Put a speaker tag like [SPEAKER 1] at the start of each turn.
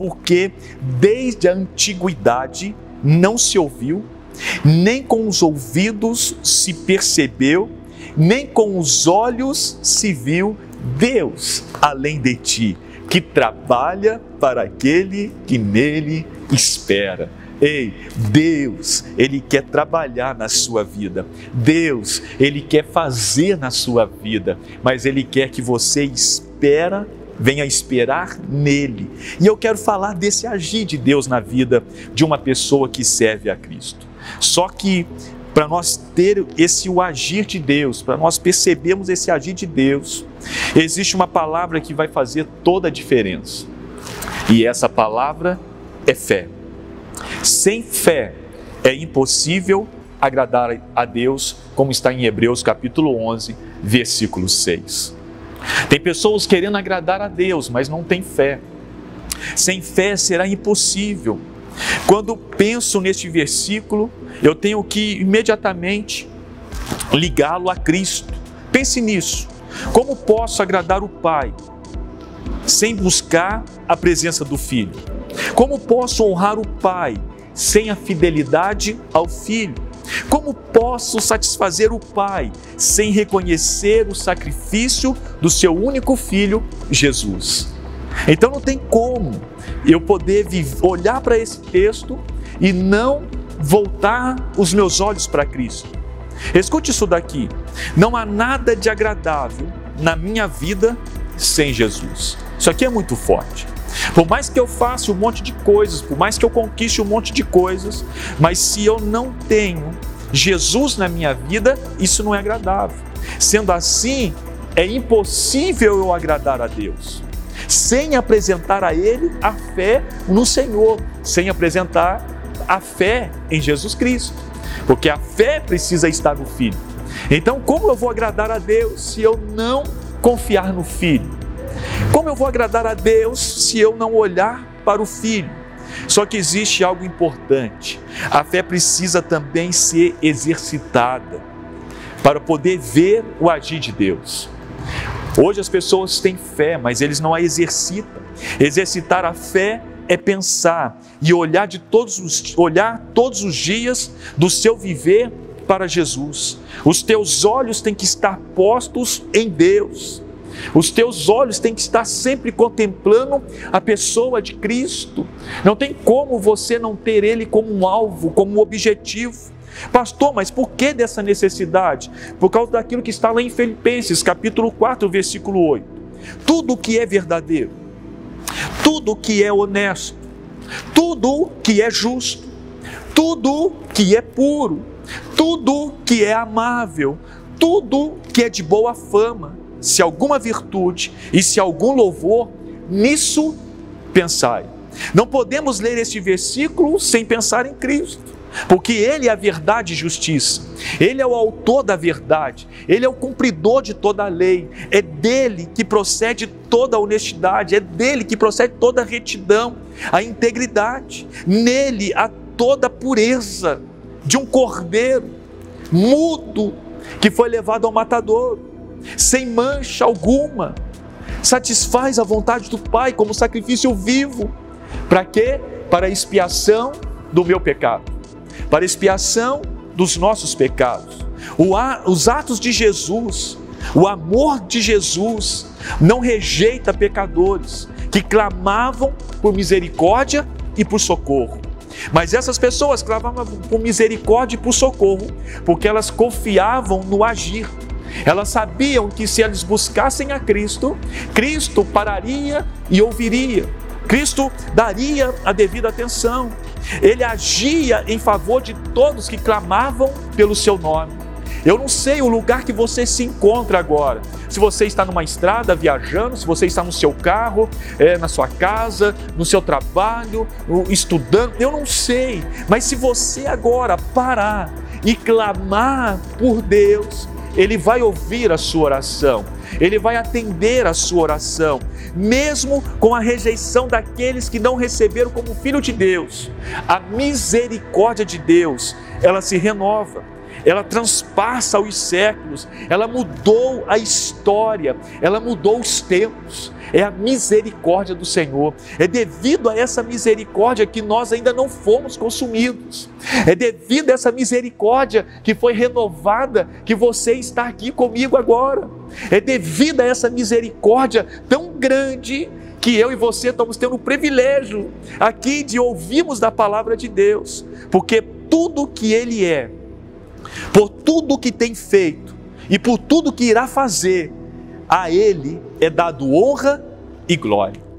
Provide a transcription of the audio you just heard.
[SPEAKER 1] porque desde a antiguidade não se ouviu, nem com os ouvidos se percebeu, nem com os olhos se viu Deus além de ti, que trabalha para aquele que nele espera. Ei, Deus, Ele quer trabalhar na sua vida. Deus, Ele quer fazer na sua vida, mas Ele quer que você espera, venha esperar nele. E eu quero falar desse agir de Deus na vida de uma pessoa que serve a Cristo. Só que para nós ter esse o agir de Deus, para nós percebermos esse agir de Deus, existe uma palavra que vai fazer toda a diferença. E essa palavra é fé. Sem fé é impossível agradar a Deus, como está em Hebreus capítulo 11, versículo 6. Tem pessoas querendo agradar a Deus, mas não tem fé. Sem fé será impossível. Quando penso neste versículo, eu tenho que imediatamente ligá-lo a Cristo. Pense nisso. Como posso agradar o Pai sem buscar a presença do Filho? Como posso honrar o Pai sem a fidelidade ao Filho? Como posso satisfazer o Pai sem reconhecer o sacrifício do seu único filho, Jesus? Então não tem como eu poder olhar para esse texto e não voltar os meus olhos para Cristo. Escute isso daqui. Não há nada de agradável na minha vida sem Jesus. Isso aqui é muito forte. Por mais que eu faça um monte de coisas, por mais que eu conquiste um monte de coisas, mas se eu não tenho Jesus na minha vida, isso não é agradável. Sendo assim, é impossível eu agradar a Deus sem apresentar a Ele a fé no Senhor, sem apresentar a fé em Jesus Cristo, porque a fé precisa estar no Filho. Então, como eu vou agradar a Deus se eu não confiar no Filho? Como eu vou agradar a Deus se eu não olhar para o Filho? Só que existe algo importante: a fé precisa também ser exercitada para poder ver o agir de Deus. Hoje as pessoas têm fé, mas eles não a exercitam. Exercitar a fé é pensar e olhar de todos os olhar todos os dias do seu viver para Jesus. Os teus olhos têm que estar postos em Deus. Os teus olhos têm que estar sempre contemplando a pessoa de Cristo. Não tem como você não ter ele como um alvo, como um objetivo. Pastor, mas por que dessa necessidade? Por causa daquilo que está lá em Filipenses, capítulo 4, versículo 8. Tudo que é verdadeiro, tudo que é honesto, tudo que é justo, tudo que é puro, tudo que é amável, tudo que é de boa fama, se alguma virtude e se algum louvor, nisso pensai. Não podemos ler este versículo sem pensar em Cristo porque Ele é a verdade e justiça, Ele é o autor da verdade, Ele é o cumpridor de toda a lei, é dele que procede toda a honestidade, é dele que procede toda a retidão, a integridade, nele há toda a pureza de um cordeiro mudo que foi levado ao matador, sem mancha alguma, satisfaz a vontade do Pai como sacrifício vivo, para quê? Para a expiação do meu pecado para expiação dos nossos pecados. os atos de Jesus, o amor de Jesus, não rejeita pecadores que clamavam por misericórdia e por socorro. Mas essas pessoas clamavam por misericórdia e por socorro, porque elas confiavam no agir. Elas sabiam que se eles buscassem a Cristo, Cristo pararia e ouviria. Cristo daria a devida atenção. Ele agia em favor de todos que clamavam pelo seu nome. Eu não sei o lugar que você se encontra agora. Se você está numa estrada viajando, se você está no seu carro, é, na sua casa, no seu trabalho, estudando, eu não sei. Mas se você agora parar e clamar por Deus, Ele vai ouvir a sua oração. Ele vai atender a sua oração, mesmo com a rejeição daqueles que não receberam como filho de Deus. A misericórdia de Deus, ela se renova. Ela transpassa os séculos, ela mudou a história, ela mudou os tempos. É a misericórdia do Senhor. É devido a essa misericórdia que nós ainda não fomos consumidos. É devido a essa misericórdia que foi renovada que você está aqui comigo agora. É devido a essa misericórdia tão grande que eu e você estamos tendo o privilégio aqui de ouvirmos da palavra de Deus, porque tudo que Ele é, por tudo que tem feito e por tudo que irá fazer, a Ele é dado honra e glória.